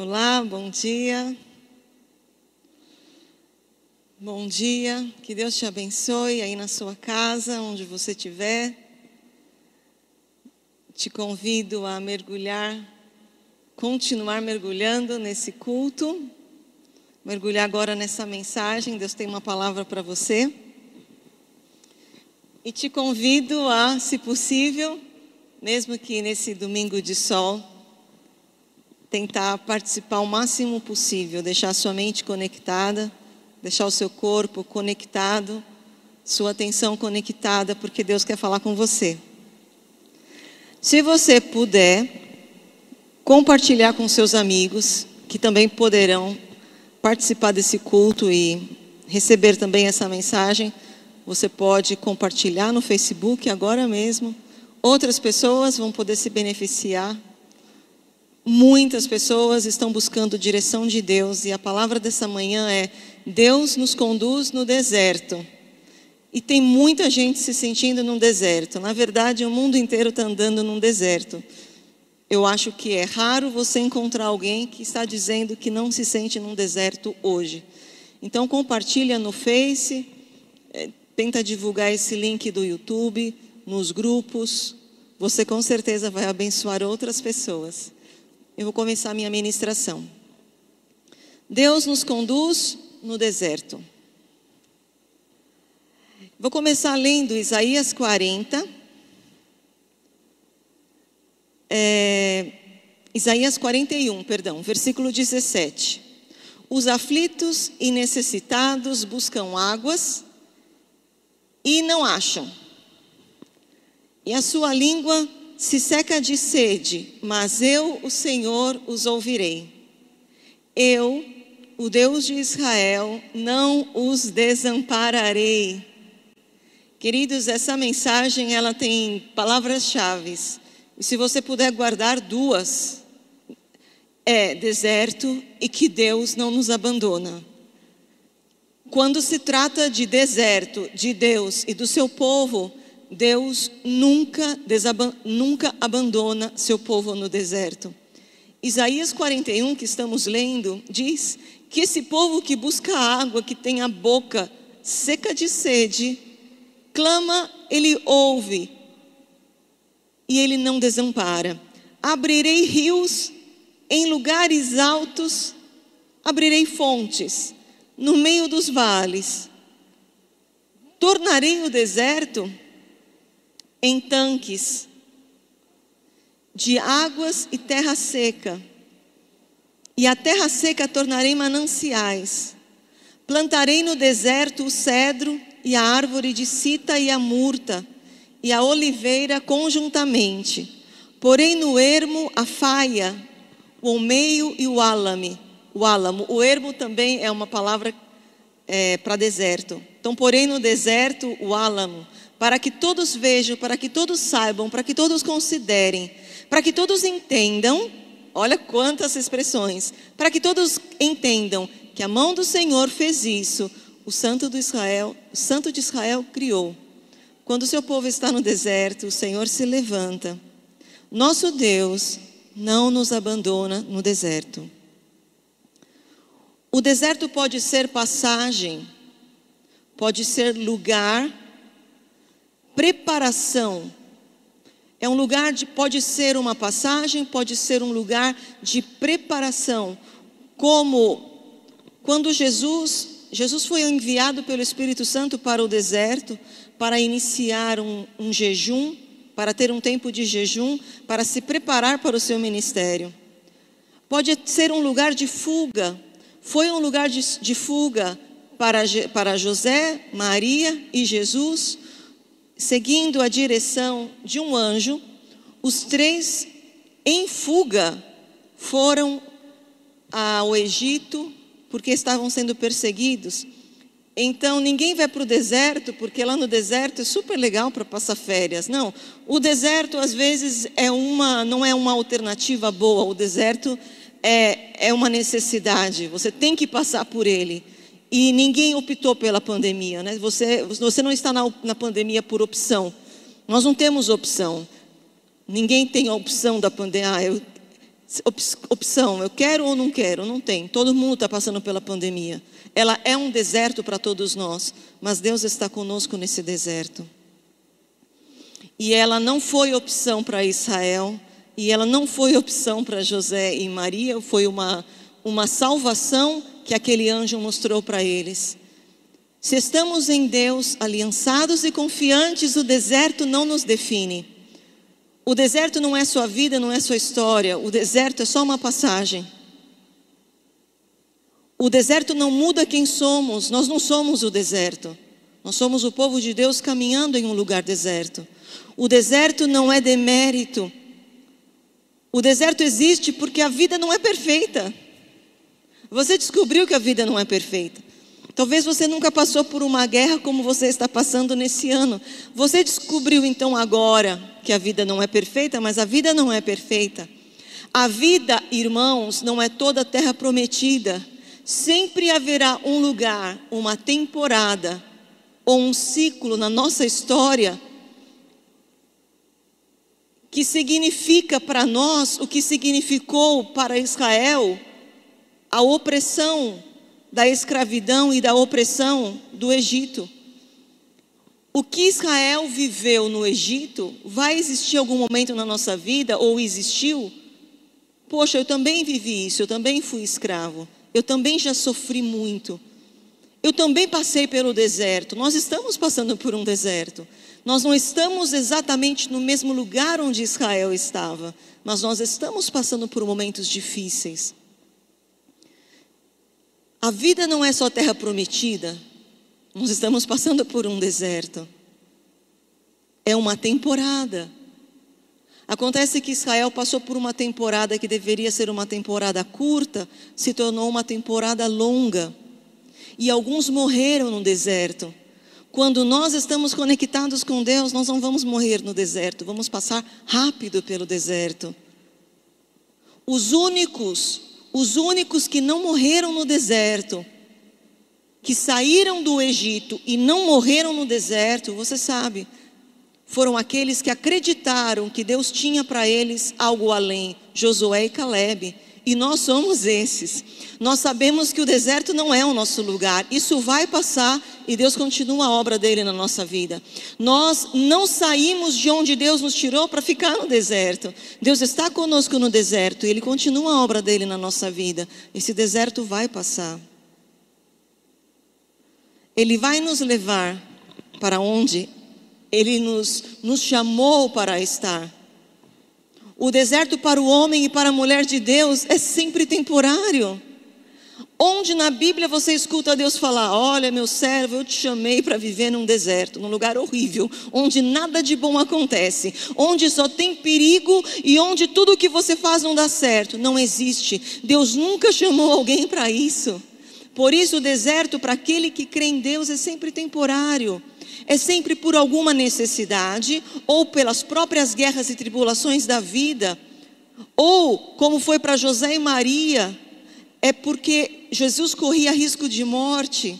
Olá, bom dia. Bom dia, que Deus te abençoe aí na sua casa, onde você estiver. Te convido a mergulhar, continuar mergulhando nesse culto, mergulhar agora nessa mensagem. Deus tem uma palavra para você. E te convido a, se possível, mesmo que nesse domingo de sol, tentar participar o máximo possível, deixar sua mente conectada, deixar o seu corpo conectado, sua atenção conectada, porque Deus quer falar com você. Se você puder compartilhar com seus amigos, que também poderão participar desse culto e receber também essa mensagem, você pode compartilhar no Facebook agora mesmo. Outras pessoas vão poder se beneficiar Muitas pessoas estão buscando direção de Deus e a palavra dessa manhã é: Deus nos conduz no deserto. E tem muita gente se sentindo num deserto. Na verdade, o mundo inteiro está andando num deserto. Eu acho que é raro você encontrar alguém que está dizendo que não se sente num deserto hoje. Então compartilha no Face, é, tenta divulgar esse link do YouTube, nos grupos. Você com certeza vai abençoar outras pessoas eu vou começar a minha ministração. Deus nos conduz no deserto. Vou começar lendo Isaías 40. É, Isaías 41, perdão, versículo 17. Os aflitos e necessitados buscam águas e não acham. E a sua língua se seca de sede, mas eu, o Senhor, os ouvirei. Eu, o Deus de Israel, não os desampararei. Queridos, essa mensagem ela tem palavras-chave. E se você puder guardar duas, é deserto e que Deus não nos abandona. Quando se trata de deserto, de Deus e do seu povo, Deus nunca, nunca abandona seu povo no deserto. Isaías 41, que estamos lendo, diz que esse povo que busca água, que tem a boca seca de sede, clama, ele ouve e ele não desampara. Abrirei rios em lugares altos, abrirei fontes no meio dos vales. Tornarei o deserto em tanques de águas e terra seca. E a terra seca tornarei mananciais. Plantarei no deserto o cedro e a árvore de cita e a murta, e a oliveira conjuntamente. Porém no ermo a faia, o almeio e o álame. O álamo. O ermo também é uma palavra é, para deserto. Então, porém no deserto o álamo para que todos vejam, para que todos saibam, para que todos considerem, para que todos entendam, olha quantas expressões, para que todos entendam que a mão do Senhor fez isso, o santo de Israel, o santo de Israel criou. Quando o seu povo está no deserto, o Senhor se levanta. Nosso Deus não nos abandona no deserto. O deserto pode ser passagem, pode ser lugar preparação. É um lugar de, pode ser uma passagem, pode ser um lugar de preparação. Como quando Jesus, Jesus foi enviado pelo Espírito Santo para o deserto para iniciar um, um jejum, para ter um tempo de jejum, para se preparar para o seu ministério. Pode ser um lugar de fuga. Foi um lugar de, de fuga para, para José, Maria e Jesus seguindo a direção de um anjo, os três, em fuga, foram ao Egito porque estavam sendo perseguidos. Então ninguém vai para o deserto, porque lá no deserto é super legal para passar férias. Não, o deserto às vezes é uma, não é uma alternativa boa. O deserto é, é uma necessidade. Você tem que passar por ele. E ninguém optou pela pandemia, né? Você, você não está na, na pandemia por opção. Nós não temos opção. Ninguém tem a opção da pandemia. Ah, eu, opção, eu quero ou não quero, não tem. Todo mundo está passando pela pandemia. Ela é um deserto para todos nós, mas Deus está conosco nesse deserto. E ela não foi opção para Israel, e ela não foi opção para José e Maria, foi uma, uma salvação que aquele anjo mostrou para eles. Se estamos em Deus, aliançados e confiantes, o deserto não nos define. O deserto não é sua vida, não é sua história. O deserto é só uma passagem. O deserto não muda quem somos. Nós não somos o deserto. Nós somos o povo de Deus caminhando em um lugar deserto. O deserto não é demérito. O deserto existe porque a vida não é perfeita. Você descobriu que a vida não é perfeita. Talvez você nunca passou por uma guerra como você está passando nesse ano. Você descobriu então agora que a vida não é perfeita, mas a vida não é perfeita. A vida, irmãos, não é toda a terra prometida. Sempre haverá um lugar, uma temporada ou um ciclo na nossa história que significa para nós o que significou para Israel a opressão da escravidão e da opressão do Egito. O que Israel viveu no Egito vai existir algum momento na nossa vida, ou existiu? Poxa, eu também vivi isso, eu também fui escravo, eu também já sofri muito, eu também passei pelo deserto, nós estamos passando por um deserto. Nós não estamos exatamente no mesmo lugar onde Israel estava, mas nós estamos passando por momentos difíceis. A vida não é só terra prometida. Nós estamos passando por um deserto. É uma temporada. Acontece que Israel passou por uma temporada que deveria ser uma temporada curta, se tornou uma temporada longa. E alguns morreram no deserto. Quando nós estamos conectados com Deus, nós não vamos morrer no deserto, vamos passar rápido pelo deserto. Os únicos os únicos que não morreram no deserto, que saíram do Egito e não morreram no deserto, você sabe, foram aqueles que acreditaram que Deus tinha para eles algo além, Josué e Caleb. E nós somos esses. Nós sabemos que o deserto não é o nosso lugar. Isso vai passar e Deus continua a obra dele na nossa vida. Nós não saímos de onde Deus nos tirou para ficar no deserto. Deus está conosco no deserto e ele continua a obra dele na nossa vida. Esse deserto vai passar. Ele vai nos levar para onde ele nos, nos chamou para estar. O deserto para o homem e para a mulher de Deus é sempre temporário. Onde na Bíblia você escuta Deus falar: Olha, meu servo, eu te chamei para viver num deserto, num lugar horrível, onde nada de bom acontece, onde só tem perigo e onde tudo que você faz não dá certo. Não existe. Deus nunca chamou alguém para isso. Por isso, o deserto para aquele que crê em Deus é sempre temporário é sempre por alguma necessidade, ou pelas próprias guerras e tribulações da vida, ou, como foi para José e Maria, é porque Jesus corria risco de morte.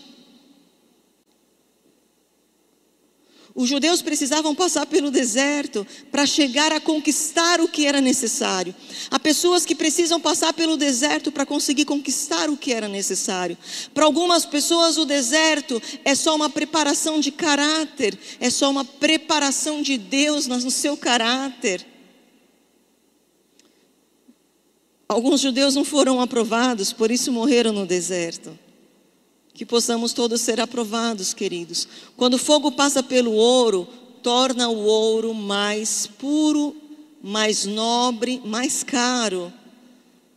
Os judeus precisavam passar pelo deserto para chegar a conquistar o que era necessário. Há pessoas que precisam passar pelo deserto para conseguir conquistar o que era necessário. Para algumas pessoas, o deserto é só uma preparação de caráter, é só uma preparação de Deus no seu caráter. Alguns judeus não foram aprovados, por isso morreram no deserto que possamos todos ser aprovados, queridos. Quando o fogo passa pelo ouro, torna o ouro mais puro, mais nobre, mais caro.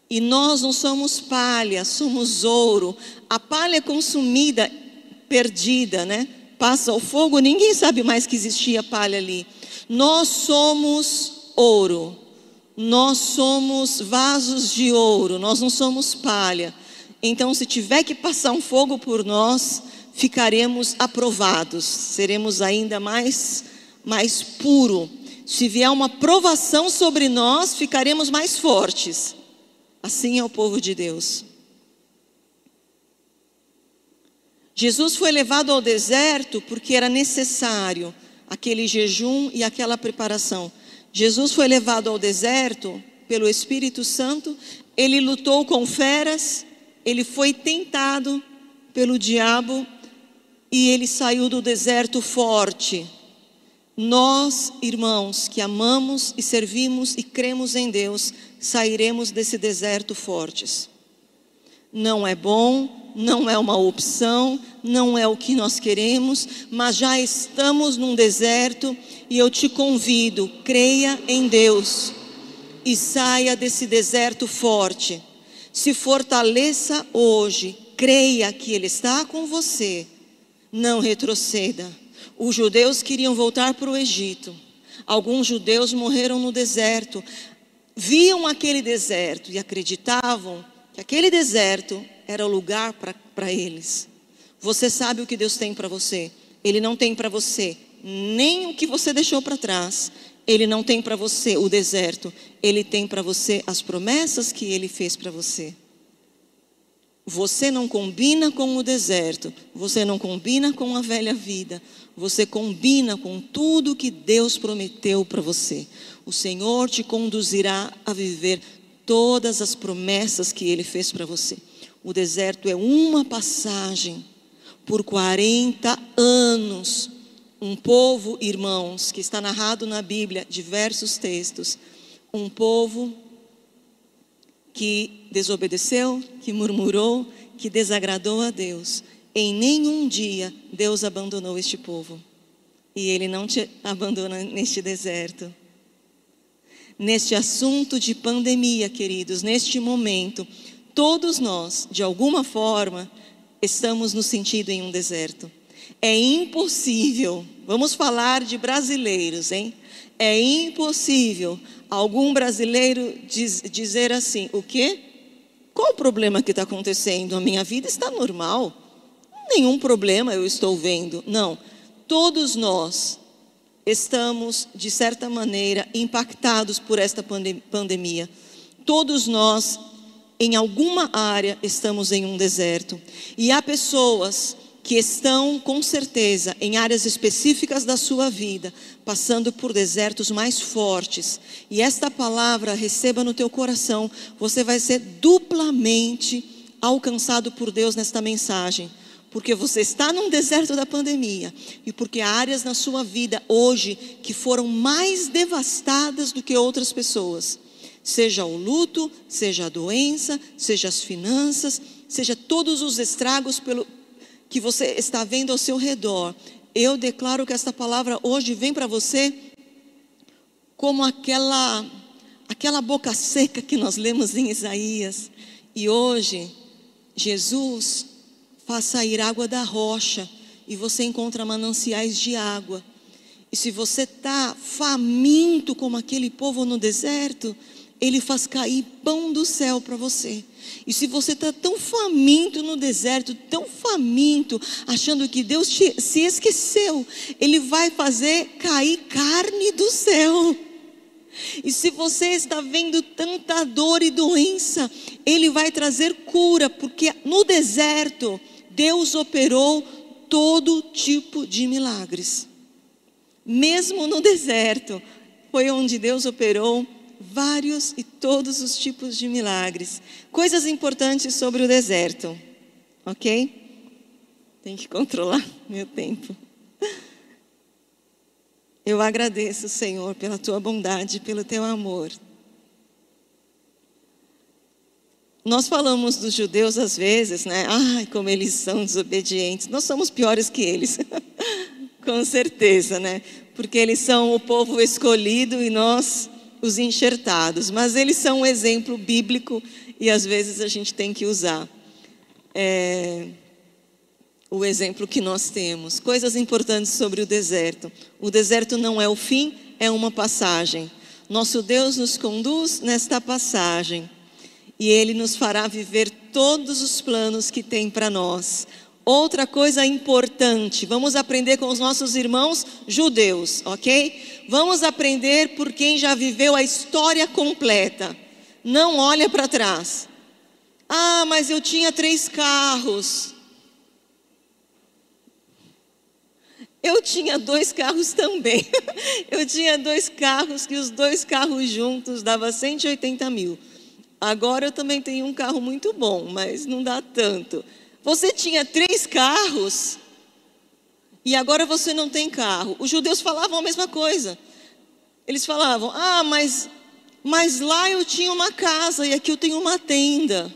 E nós não somos palha, somos ouro. A palha é consumida, perdida, né? Passa o fogo, ninguém sabe mais que existia palha ali. Nós somos ouro. Nós somos vasos de ouro, nós não somos palha. Então, se tiver que passar um fogo por nós, ficaremos aprovados, seremos ainda mais, mais puro. Se vier uma provação sobre nós, ficaremos mais fortes. Assim é o povo de Deus. Jesus foi levado ao deserto porque era necessário aquele jejum e aquela preparação. Jesus foi levado ao deserto pelo Espírito Santo, ele lutou com feras, ele foi tentado pelo diabo e ele saiu do deserto forte. Nós, irmãos, que amamos e servimos e cremos em Deus, sairemos desse deserto fortes. Não é bom, não é uma opção, não é o que nós queremos, mas já estamos num deserto e eu te convido, creia em Deus e saia desse deserto forte. Se fortaleça hoje, creia que Ele está com você, não retroceda. Os judeus queriam voltar para o Egito. Alguns judeus morreram no deserto. Viam aquele deserto e acreditavam que aquele deserto era o lugar para eles. Você sabe o que Deus tem para você. Ele não tem para você nem o que você deixou para trás. Ele não tem para você o deserto. Ele tem para você as promessas que ele fez para você. Você não combina com o deserto, você não combina com a velha vida, você combina com tudo que Deus prometeu para você. O Senhor te conduzirá a viver todas as promessas que Ele fez para você. O deserto é uma passagem por 40 anos. Um povo, irmãos, que está narrado na Bíblia, diversos textos, um povo que desobedeceu, que murmurou, que desagradou a Deus. Em nenhum dia Deus abandonou este povo. E Ele não te abandona neste deserto. Neste assunto de pandemia, queridos, neste momento, todos nós, de alguma forma, estamos no sentido em um deserto. É impossível, vamos falar de brasileiros, hein? É impossível algum brasileiro diz, dizer assim: o quê? Qual o problema que está acontecendo? A minha vida está normal. Nenhum problema eu estou vendo. Não. Todos nós estamos, de certa maneira, impactados por esta pandemia. Todos nós, em alguma área, estamos em um deserto. E há pessoas que estão com certeza em áreas específicas da sua vida, passando por desertos mais fortes. E esta palavra receba no teu coração, você vai ser duplamente alcançado por Deus nesta mensagem. Porque você está num deserto da pandemia e porque há áreas na sua vida hoje que foram mais devastadas do que outras pessoas. Seja o luto, seja a doença, seja as finanças, seja todos os estragos pelo, que você está vendo ao seu redor, eu declaro que esta palavra hoje vem para você como aquela aquela boca seca que nós lemos em Isaías. E hoje Jesus faz sair água da rocha e você encontra mananciais de água. E se você está faminto como aquele povo no deserto, ele faz cair pão do céu para você. E se você está tão faminto no deserto, tão faminto, achando que Deus te, se esqueceu, Ele vai fazer cair carne do céu. E se você está vendo tanta dor e doença, Ele vai trazer cura, porque no deserto Deus operou todo tipo de milagres. Mesmo no deserto, foi onde Deus operou vários e todos os tipos de milagres. Coisas importantes sobre o deserto, ok? Tem que controlar meu tempo. Eu agradeço, Senhor, pela tua bondade, pelo teu amor. Nós falamos dos judeus às vezes, né? Ai, como eles são desobedientes. Nós somos piores que eles. Com certeza, né? Porque eles são o povo escolhido e nós os enxertados, mas eles são um exemplo bíblico e às vezes a gente tem que usar é, o exemplo que nós temos. Coisas importantes sobre o deserto: o deserto não é o fim, é uma passagem. Nosso Deus nos conduz nesta passagem e Ele nos fará viver todos os planos que tem para nós. Outra coisa importante, vamos aprender com os nossos irmãos judeus, ok? Vamos aprender por quem já viveu a história completa. Não olha para trás. Ah, mas eu tinha três carros. Eu tinha dois carros também. Eu tinha dois carros, que os dois carros juntos dava 180 mil. Agora eu também tenho um carro muito bom, mas não dá tanto. Você tinha três carros e agora você não tem carro. Os judeus falavam a mesma coisa. Eles falavam: Ah, mas, mas lá eu tinha uma casa e aqui eu tenho uma tenda.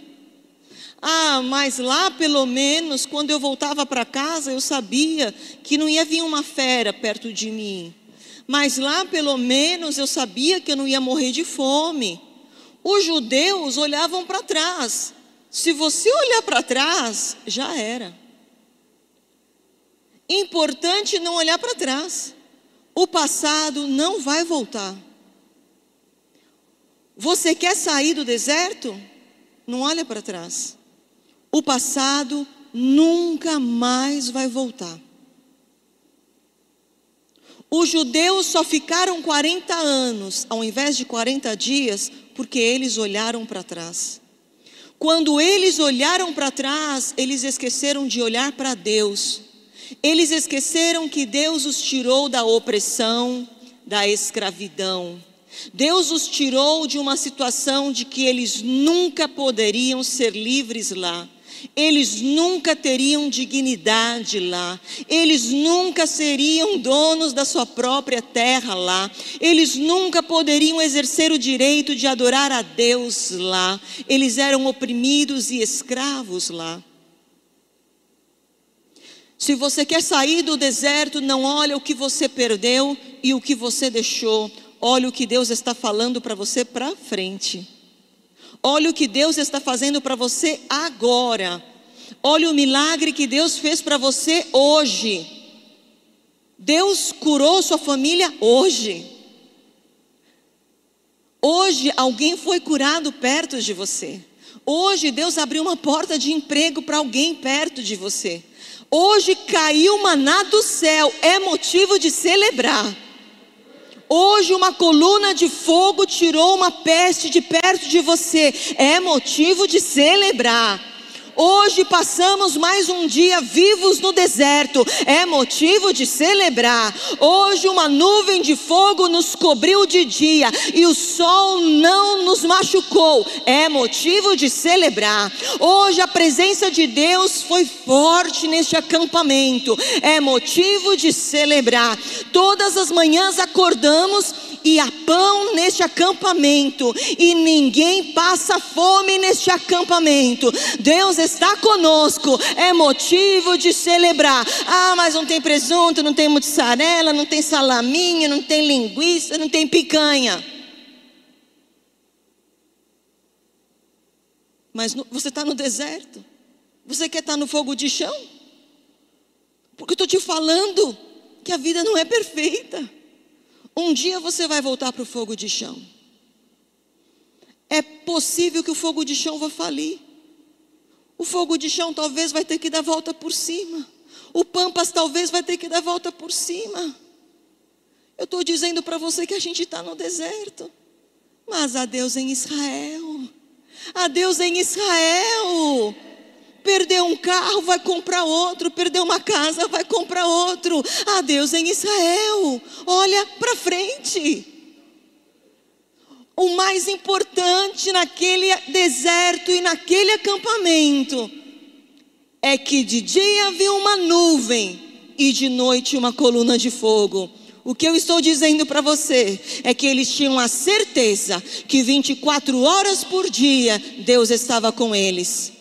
Ah, mas lá pelo menos, quando eu voltava para casa, eu sabia que não ia vir uma fera perto de mim. Mas lá pelo menos eu sabia que eu não ia morrer de fome. Os judeus olhavam para trás. Se você olhar para trás, já era. Importante não olhar para trás. O passado não vai voltar. Você quer sair do deserto? Não olha para trás o passado nunca mais vai voltar. Os judeus só ficaram 40 anos, ao invés de 40 dias, porque eles olharam para trás. Quando eles olharam para trás, eles esqueceram de olhar para Deus. Eles esqueceram que Deus os tirou da opressão, da escravidão. Deus os tirou de uma situação de que eles nunca poderiam ser livres lá. Eles nunca teriam dignidade lá, eles nunca seriam donos da sua própria terra lá, eles nunca poderiam exercer o direito de adorar a Deus lá, eles eram oprimidos e escravos lá. Se você quer sair do deserto, não olha o que você perdeu e o que você deixou, olha o que Deus está falando para você para frente. Olha o que Deus está fazendo para você agora. Olha o milagre que Deus fez para você hoje. Deus curou sua família hoje. Hoje alguém foi curado perto de você. Hoje Deus abriu uma porta de emprego para alguém perto de você. Hoje caiu maná do céu, é motivo de celebrar. Hoje uma coluna de fogo tirou uma peste de perto de você. É motivo de celebrar. Hoje passamos mais um dia vivos no deserto, é motivo de celebrar. Hoje uma nuvem de fogo nos cobriu de dia e o sol não nos machucou, é motivo de celebrar. Hoje a presença de Deus foi forte neste acampamento, é motivo de celebrar. Todas as manhãs acordamos e há pão neste acampamento, e ninguém passa fome neste acampamento. Deus está conosco, é motivo de celebrar. Ah, mas não tem presunto, não tem mussarela, não tem salaminho, não tem linguiça, não tem picanha. Mas você está no deserto. Você quer estar tá no fogo de chão? Porque eu estou te falando que a vida não é perfeita. Um dia você vai voltar para o fogo de chão. É possível que o fogo de chão vá falir. O fogo de chão talvez vai ter que dar volta por cima. O Pampas talvez vai ter que dar volta por cima. Eu estou dizendo para você que a gente está no deserto. Mas há Deus em Israel. Há Deus em Israel. Perdeu um carro, vai comprar outro. Perdeu uma casa, vai comprar outro. Ah, Deus em Israel. Olha para frente. O mais importante naquele deserto e naquele acampamento é que de dia havia uma nuvem e de noite uma coluna de fogo. O que eu estou dizendo para você é que eles tinham a certeza que 24 horas por dia Deus estava com eles.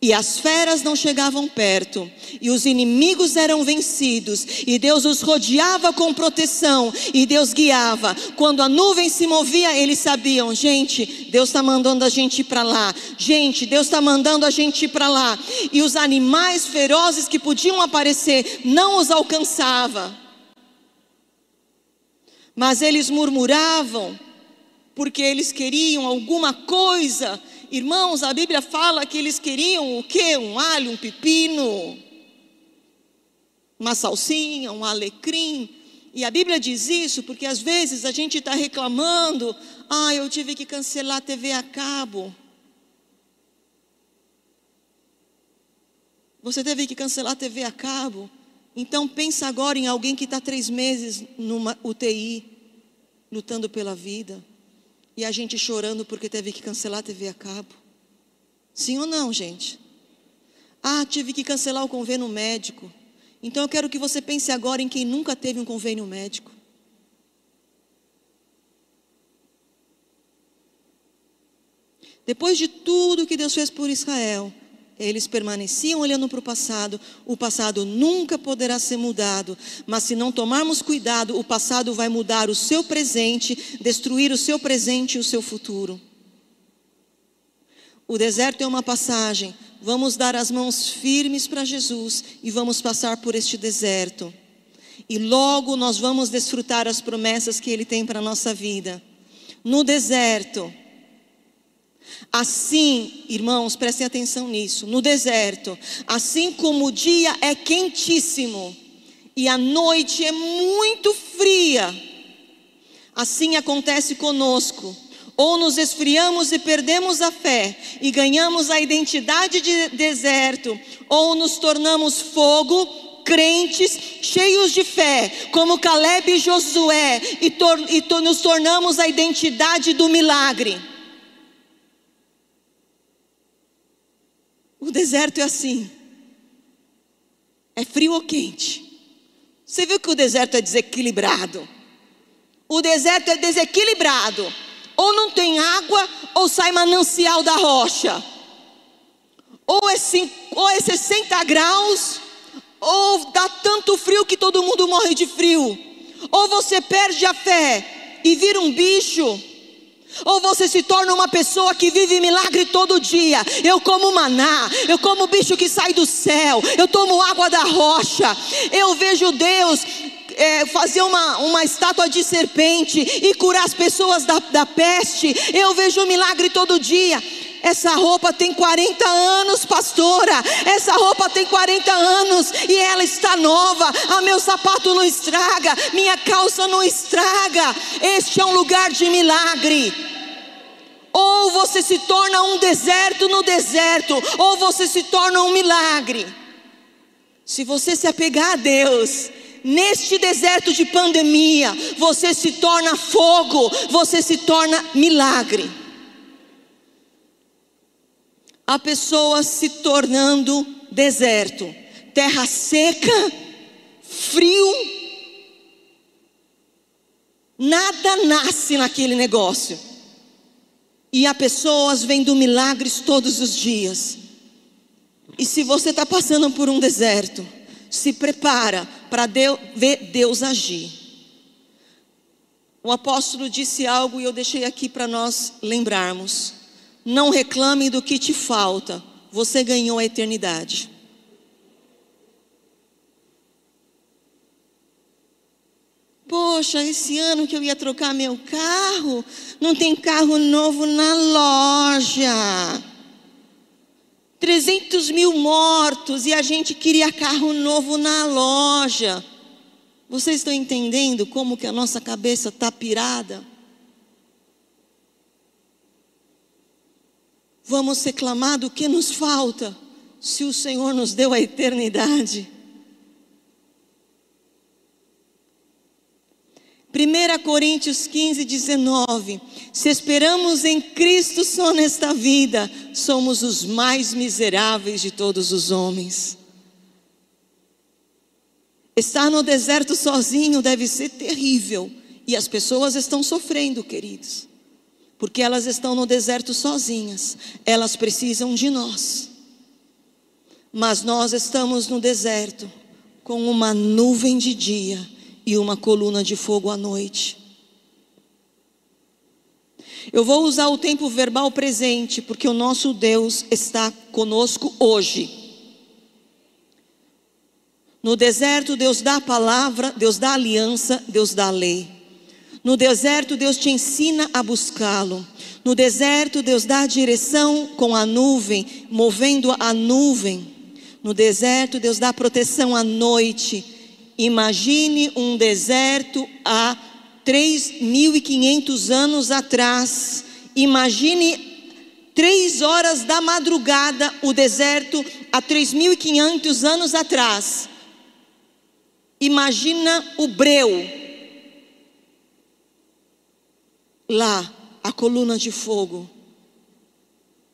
E as feras não chegavam perto, e os inimigos eram vencidos, e Deus os rodeava com proteção, e Deus guiava. Quando a nuvem se movia, eles sabiam: gente, Deus está mandando a gente ir para lá, gente, Deus está mandando a gente ir para lá. E os animais ferozes que podiam aparecer não os alcançava. Mas eles murmuravam, porque eles queriam alguma coisa Irmãos, a Bíblia fala que eles queriam o quê? Um alho, um pepino, uma salsinha, um alecrim. E a Bíblia diz isso porque às vezes a gente está reclamando, ah, eu tive que cancelar a TV a cabo. Você teve que cancelar a TV a cabo. Então pensa agora em alguém que está três meses numa UTI, lutando pela vida, e a gente chorando porque teve que cancelar a TV a cabo. Sim ou não, gente? Ah, tive que cancelar o convênio médico. Então eu quero que você pense agora em quem nunca teve um convênio médico. Depois de tudo que Deus fez por Israel, eles permaneciam olhando para o passado. O passado nunca poderá ser mudado, mas se não tomarmos cuidado, o passado vai mudar o seu presente, destruir o seu presente e o seu futuro. O deserto é uma passagem. Vamos dar as mãos firmes para Jesus e vamos passar por este deserto. E logo nós vamos desfrutar as promessas que Ele tem para a nossa vida. No deserto, Assim, irmãos, prestem atenção nisso. No deserto, assim como o dia é quentíssimo e a noite é muito fria, assim acontece conosco. Ou nos esfriamos e perdemos a fé e ganhamos a identidade de deserto, ou nos tornamos fogo, crentes, cheios de fé, como Caleb e Josué, e, tor e to nos tornamos a identidade do milagre. O deserto é assim. É frio ou quente? Você viu que o deserto é desequilibrado? O deserto é desequilibrado. Ou não tem água, ou sai manancial da rocha. Ou é, cinco, ou é 60 graus, ou dá tanto frio que todo mundo morre de frio. Ou você perde a fé e vira um bicho ou você se torna uma pessoa que vive milagre todo dia. Eu como maná, eu como bicho que sai do céu, eu tomo água da rocha. Eu vejo Deus é, fazer uma, uma estátua de serpente e curar as pessoas da, da peste. Eu vejo milagre todo dia. Essa roupa tem 40 anos, pastora. Essa roupa tem 40 anos e ela está nova. A meu sapato não estraga, minha calça não estraga. Este é um lugar de milagre. Ou você se torna um deserto no deserto, ou você se torna um milagre. Se você se apegar a Deus, neste deserto de pandemia, você se torna fogo, você se torna milagre a pessoa se tornando deserto, terra seca, frio, nada nasce naquele negócio. E há pessoas vendo milagres todos os dias. E se você está passando por um deserto, se prepara para ver Deus agir. O apóstolo disse algo e eu deixei aqui para nós lembrarmos. Não reclame do que te falta, você ganhou a eternidade. Poxa, esse ano que eu ia trocar meu carro, não tem carro novo na loja. 300 mil mortos e a gente queria carro novo na loja. Vocês estão entendendo como que a nossa cabeça está pirada? Vamos reclamar do que nos falta, se o Senhor nos deu a eternidade. 1 Coríntios 15, 19. Se esperamos em Cristo só nesta vida, somos os mais miseráveis de todos os homens. Estar no deserto sozinho deve ser terrível. E as pessoas estão sofrendo, queridos porque elas estão no deserto sozinhas, elas precisam de nós. Mas nós estamos no deserto com uma nuvem de dia e uma coluna de fogo à noite. Eu vou usar o tempo verbal presente, porque o nosso Deus está conosco hoje. No deserto, Deus dá a palavra, Deus dá a aliança, Deus dá a lei. No deserto, Deus te ensina a buscá-lo. No deserto, Deus dá direção com a nuvem, movendo a nuvem. No deserto, Deus dá proteção à noite. Imagine um deserto há 3.500 anos atrás. Imagine três horas da madrugada, o deserto há 3.500 anos atrás. Imagina o breu. Lá, a coluna de fogo.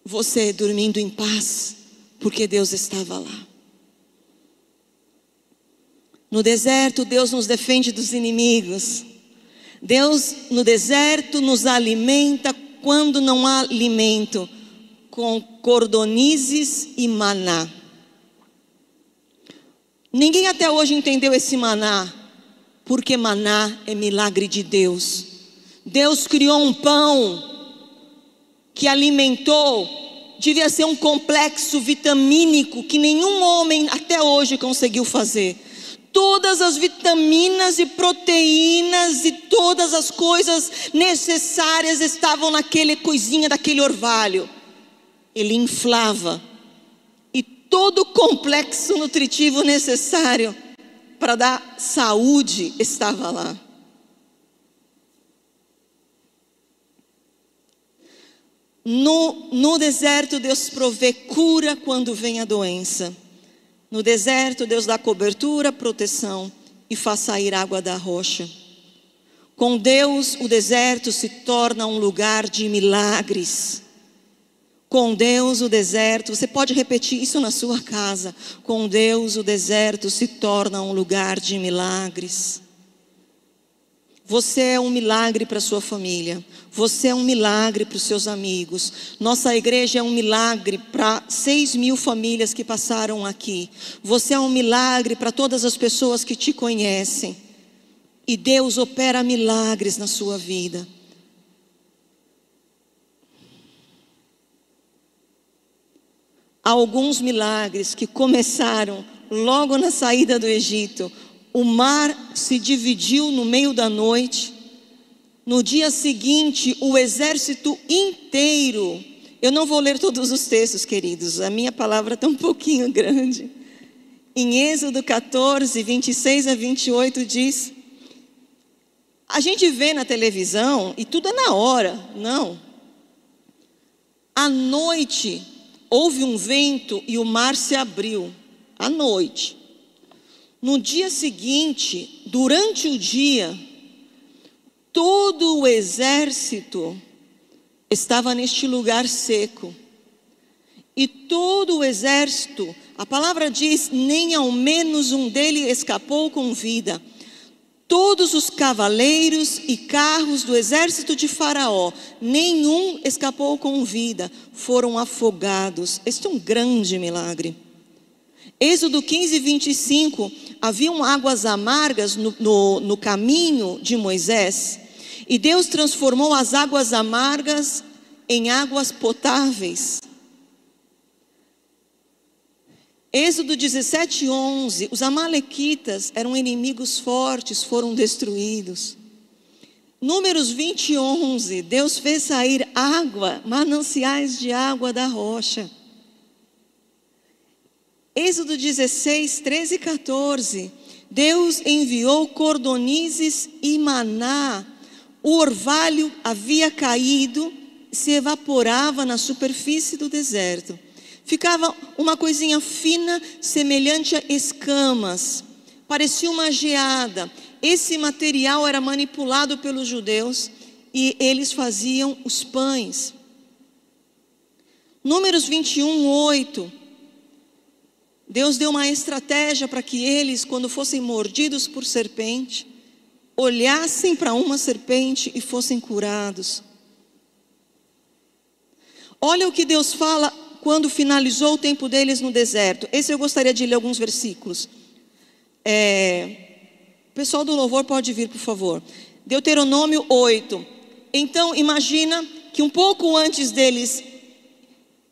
Você dormindo em paz, porque Deus estava lá. No deserto, Deus nos defende dos inimigos. Deus no deserto nos alimenta quando não há alimento, com cordonizes e maná. Ninguém até hoje entendeu esse maná, porque maná é milagre de Deus. Deus criou um pão que alimentou, devia ser um complexo vitamínico que nenhum homem até hoje conseguiu fazer todas as vitaminas e proteínas e todas as coisas necessárias estavam naquele coisinha daquele orvalho. Ele inflava e todo o complexo nutritivo necessário para dar saúde estava lá. No, no deserto, Deus provê cura quando vem a doença. No deserto, Deus dá cobertura, proteção e faz sair água da rocha. Com Deus, o deserto se torna um lugar de milagres. Com Deus, o deserto, você pode repetir isso na sua casa. Com Deus, o deserto se torna um lugar de milagres. Você é um milagre para sua família. Você é um milagre para os seus amigos. Nossa igreja é um milagre para seis mil famílias que passaram aqui. Você é um milagre para todas as pessoas que te conhecem. E Deus opera milagres na sua vida. Há alguns milagres que começaram logo na saída do Egito o mar se dividiu no meio da noite. No dia seguinte, o exército inteiro. Eu não vou ler todos os textos, queridos, a minha palavra está um pouquinho grande. Em Êxodo 14, 26 a 28 diz: A gente vê na televisão e tudo é na hora, não. À noite houve um vento e o mar se abriu. À noite. No dia seguinte, durante o dia, todo o exército estava neste lugar seco. E todo o exército, a palavra diz, nem ao menos um dele escapou com vida. Todos os cavaleiros e carros do exército de Faraó, nenhum escapou com vida, foram afogados. Este é um grande milagre. Êxodo 15, 25, haviam águas amargas no, no, no caminho de Moisés, e Deus transformou as águas amargas em águas potáveis. Êxodo 17, 11, os amalequitas eram inimigos fortes, foram destruídos. Números 20, 11, Deus fez sair água, mananciais de água da rocha. Êxodo 16, 13 e 14. Deus enviou cordonizes e maná. O orvalho havia caído, se evaporava na superfície do deserto. Ficava uma coisinha fina, semelhante a escamas. Parecia uma geada. Esse material era manipulado pelos judeus e eles faziam os pães. Números 21, 8. Deus deu uma estratégia para que eles, quando fossem mordidos por serpente, olhassem para uma serpente e fossem curados. Olha o que Deus fala quando finalizou o tempo deles no deserto. Esse eu gostaria de ler alguns versículos. É, o pessoal do louvor pode vir, por favor. Deuteronômio 8. Então, imagina que um pouco antes deles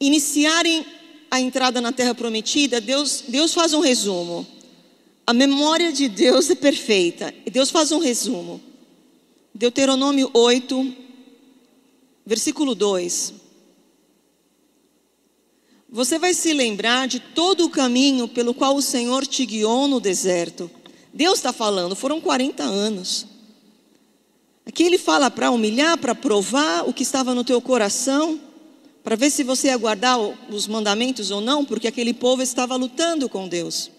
iniciarem a entrada na terra prometida, Deus, Deus faz um resumo. A memória de Deus é perfeita. Deus faz um resumo. Deuteronômio 8, versículo 2. Você vai se lembrar de todo o caminho pelo qual o Senhor te guiou no deserto. Deus está falando, foram 40 anos. Aqui ele fala para humilhar, para provar o que estava no teu coração para ver se você ia guardar os mandamentos ou não, porque aquele povo estava lutando com Deus.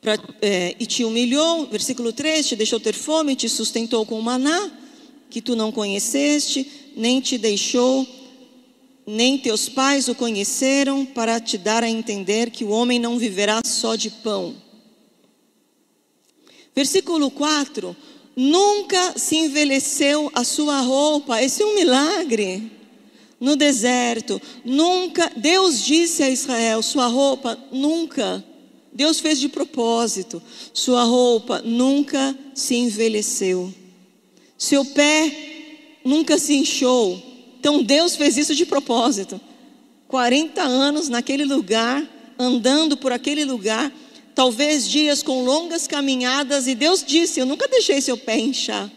Pra, é, e te humilhou, versículo 3, te deixou ter fome, te sustentou com maná, que tu não conheceste, nem te deixou, nem teus pais o conheceram, para te dar a entender que o homem não viverá só de pão. Versículo 4, Nunca se envelheceu a sua roupa, esse é um milagre. No deserto, nunca, Deus disse a Israel: sua roupa nunca, Deus fez de propósito, sua roupa nunca se envelheceu, seu pé nunca se inchou. Então Deus fez isso de propósito. 40 anos naquele lugar, andando por aquele lugar, talvez dias com longas caminhadas, e Deus disse: Eu nunca deixei seu pé inchar.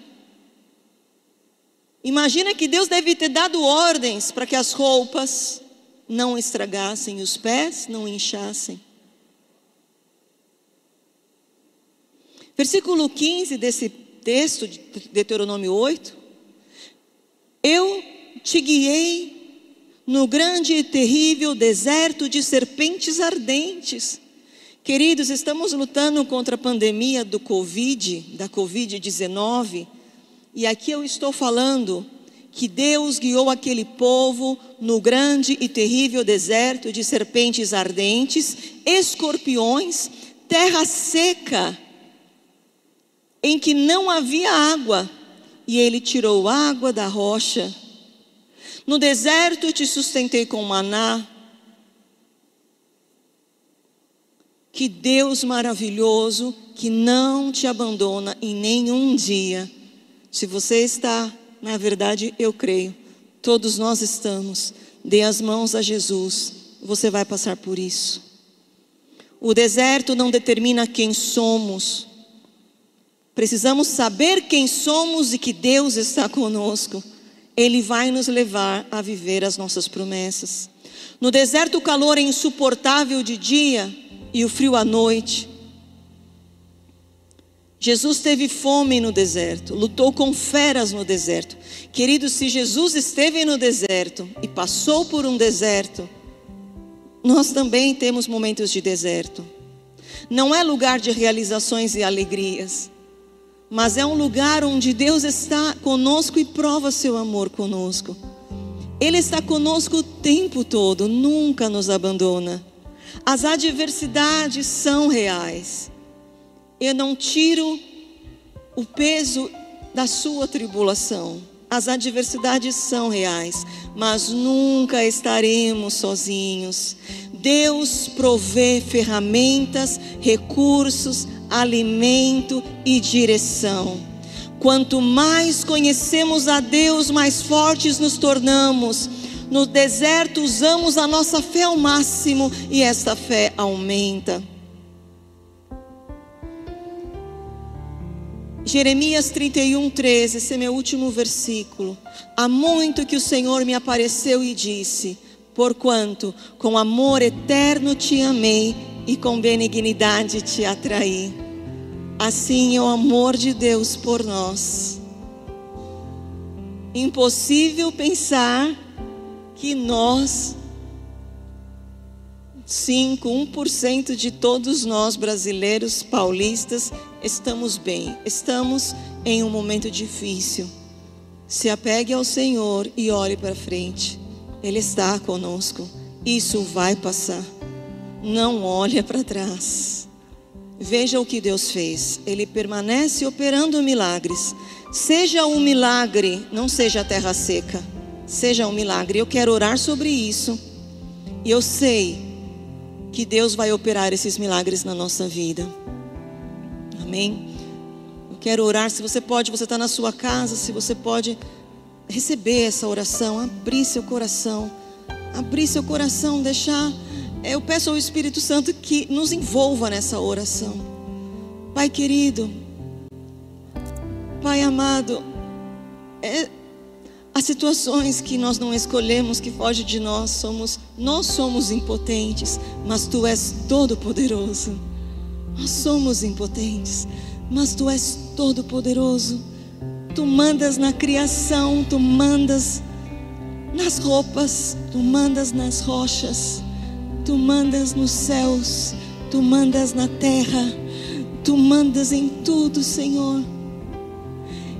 Imagina que Deus deve ter dado ordens para que as roupas não estragassem, os pés não inchassem. Versículo 15 desse texto de Deuteronômio 8. Eu te guiei no grande e terrível deserto de serpentes ardentes Queridos, estamos lutando contra a pandemia do Covid, da Covid-19, e aqui eu estou falando que Deus guiou aquele povo no grande e terrível deserto de serpentes ardentes, escorpiões, terra seca, em que não havia água, e ele tirou água da rocha. No deserto te sustentei com maná, que Deus maravilhoso que não te abandona em nenhum dia. Se você está, na verdade, eu creio, todos nós estamos. Dê as mãos a Jesus, você vai passar por isso. O deserto não determina quem somos. Precisamos saber quem somos e que Deus está conosco. Ele vai nos levar a viver as nossas promessas. No deserto, o calor é insuportável de dia e o frio à noite. Jesus teve fome no deserto, lutou com feras no deserto. Queridos, se Jesus esteve no deserto e passou por um deserto, nós também temos momentos de deserto. Não é lugar de realizações e alegrias, mas é um lugar onde Deus está conosco e prova seu amor conosco. Ele está conosco o tempo todo, nunca nos abandona. As adversidades são reais. Eu não tiro o peso da sua tribulação. As adversidades são reais, mas nunca estaremos sozinhos. Deus provê ferramentas, recursos, alimento e direção. Quanto mais conhecemos a Deus, mais fortes nos tornamos no deserto usamos a nossa fé ao máximo e esta fé aumenta. Jeremias 31, 13, esse é meu último versículo. Há muito que o Senhor me apareceu e disse: Porquanto com amor eterno te amei e com benignidade te atraí. Assim é o amor de Deus por nós. Impossível pensar que nós, 5, 1% de todos nós brasileiros, paulistas, estamos bem, estamos em um momento difícil. Se apegue ao Senhor e olhe para frente. Ele está conosco. Isso vai passar. Não olhe para trás. Veja o que Deus fez. Ele permanece operando milagres. Seja um milagre, não seja terra seca seja um milagre. Eu quero orar sobre isso. E eu sei que Deus vai operar esses milagres na nossa vida. Amém? Eu quero orar. Se você pode, você está na sua casa, se você pode receber essa oração, abrir seu coração, abrir seu coração, deixar. Eu peço ao Espírito Santo que nos envolva nessa oração. Pai querido, Pai amado, é, Há situações que nós não escolhemos, que foge de nós, somos nós somos impotentes, mas tu és todo poderoso. Nós somos impotentes, mas tu és todo poderoso. Tu mandas na criação, tu mandas nas roupas, tu mandas nas rochas, tu mandas nos céus, tu mandas na terra. Tu mandas em tudo, Senhor.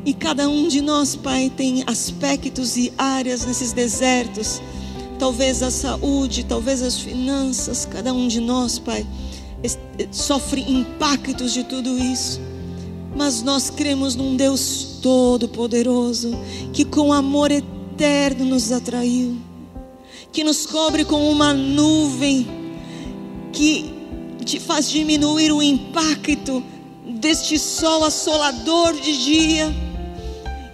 E cada um de nós, Pai, tem aspectos e áreas nesses desertos. Talvez a saúde, talvez as finanças, cada um de nós, Pai, sofre impactos de tudo isso. Mas nós cremos num Deus todo-poderoso, que com amor eterno nos atraiu, que nos cobre com uma nuvem, que te faz diminuir o impacto deste sol assolador de dia,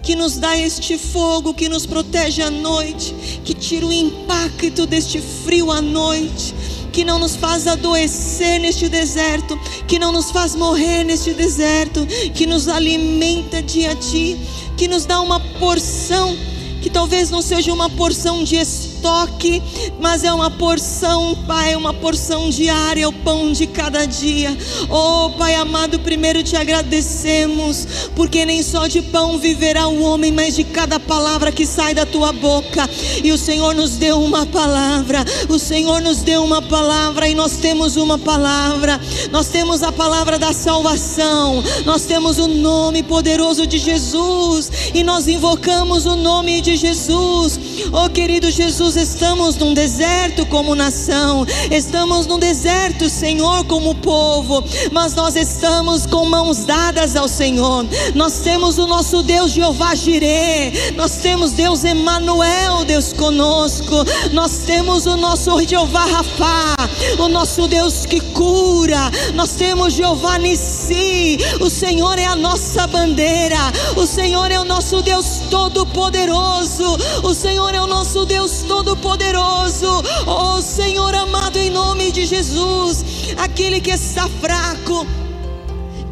que nos dá este fogo que nos protege à noite, que tira o impacto deste frio à noite, que não nos faz adoecer neste deserto, que não nos faz morrer neste deserto, que nos alimenta dia a dia, que nos dá uma porção que talvez não seja uma porção de estoque, mas é uma porção, Pai, uma porção diária, o pão de cada dia. Oh, Pai amado, primeiro te agradecemos, porque nem só de pão viverá o homem, mas de cada palavra que sai da tua boca. E o Senhor nos deu uma palavra, o Senhor nos deu uma palavra, e nós temos uma palavra, nós temos a palavra da salvação, nós temos o nome poderoso de Jesus, e nós invocamos o nome de Jesus. Oh querido Jesus, estamos num deserto como nação, estamos num deserto, Senhor, como povo, mas nós estamos com mãos dadas ao Senhor. Nós temos o nosso Deus Jeová Jireh, nós temos Deus Emanuel, Deus conosco. Nós temos o nosso Jeová Rafá, o nosso Deus que cura. Nós temos Jeová Nissi. O Senhor é a nossa bandeira. O Senhor é o nosso Deus todo poderoso. O Senhor é o nosso Deus todo-poderoso. Oh Senhor amado, em nome de Jesus, aquele que está fraco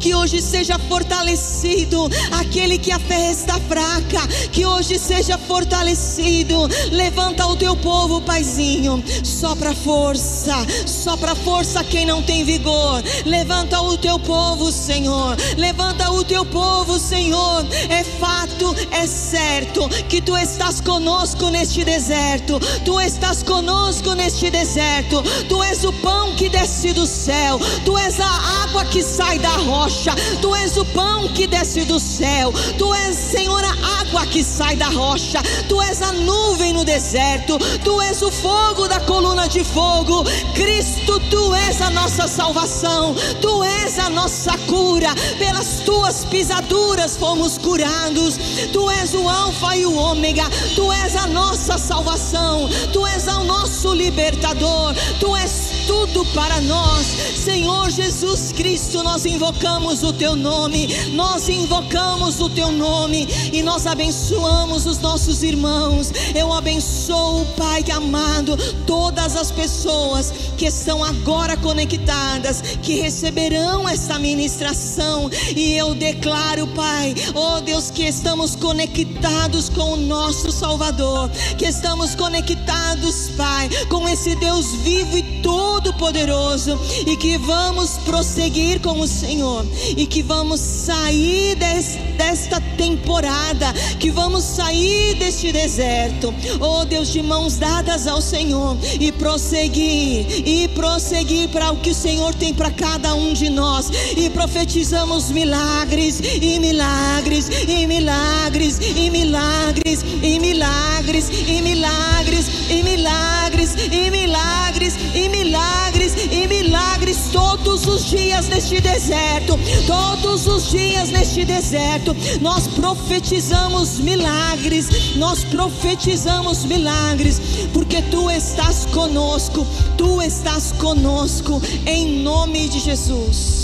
que hoje seja fortalecido. Aquele que a fé está fraca, que hoje seja fortalecido. Levanta o teu povo, Paizinho. Sopra força, sopra força quem não tem vigor. Levanta o teu povo, Senhor. Levanta o teu povo, Senhor. É fato, é certo que tu estás conosco neste deserto. Tu estás conosco neste deserto. Tu és o pão que desce do céu. Tu és a água que sai da rocha rocha, tu és o pão que desce do céu, tu és, Senhor, a água que sai da rocha, tu és a nuvem no deserto, tu és o fogo da coluna de fogo, Cristo, tu és a nossa salvação, tu és a nossa cura, pelas tuas pisaduras fomos curados, tu és o Alfa e o Ômega, tu és a nossa salvação, tu és o nosso libertador, tu és tudo para nós, Senhor Jesus Cristo, nós invocamos o teu nome, nós invocamos o teu nome e nós abençoamos os nossos irmãos. Eu abençoo, Pai amado, todas as pessoas que estão agora conectadas, que receberão essa ministração. E eu declaro, Pai, oh Deus, que estamos conectados com o nosso Salvador, que estamos conectados, Pai, com esse Deus vivo e todo-poderoso e que vamos prosseguir com o Senhor e que vamos sair desta temporada, que vamos sair deste deserto, oh Deus, de mãos dadas ao Senhor e prosseguir, e prosseguir para o que o Senhor tem para cada um de nós, e profetizamos milagres, e milagres, e milagres, e milagres, e milagres, e milagres, e milagres, e milagres, e milagres, e milagres todos os dias neste deserto Todos os dias neste deserto, nós profetizamos milagres, nós profetizamos milagres, porque tu estás conosco, tu estás conosco, em nome de Jesus.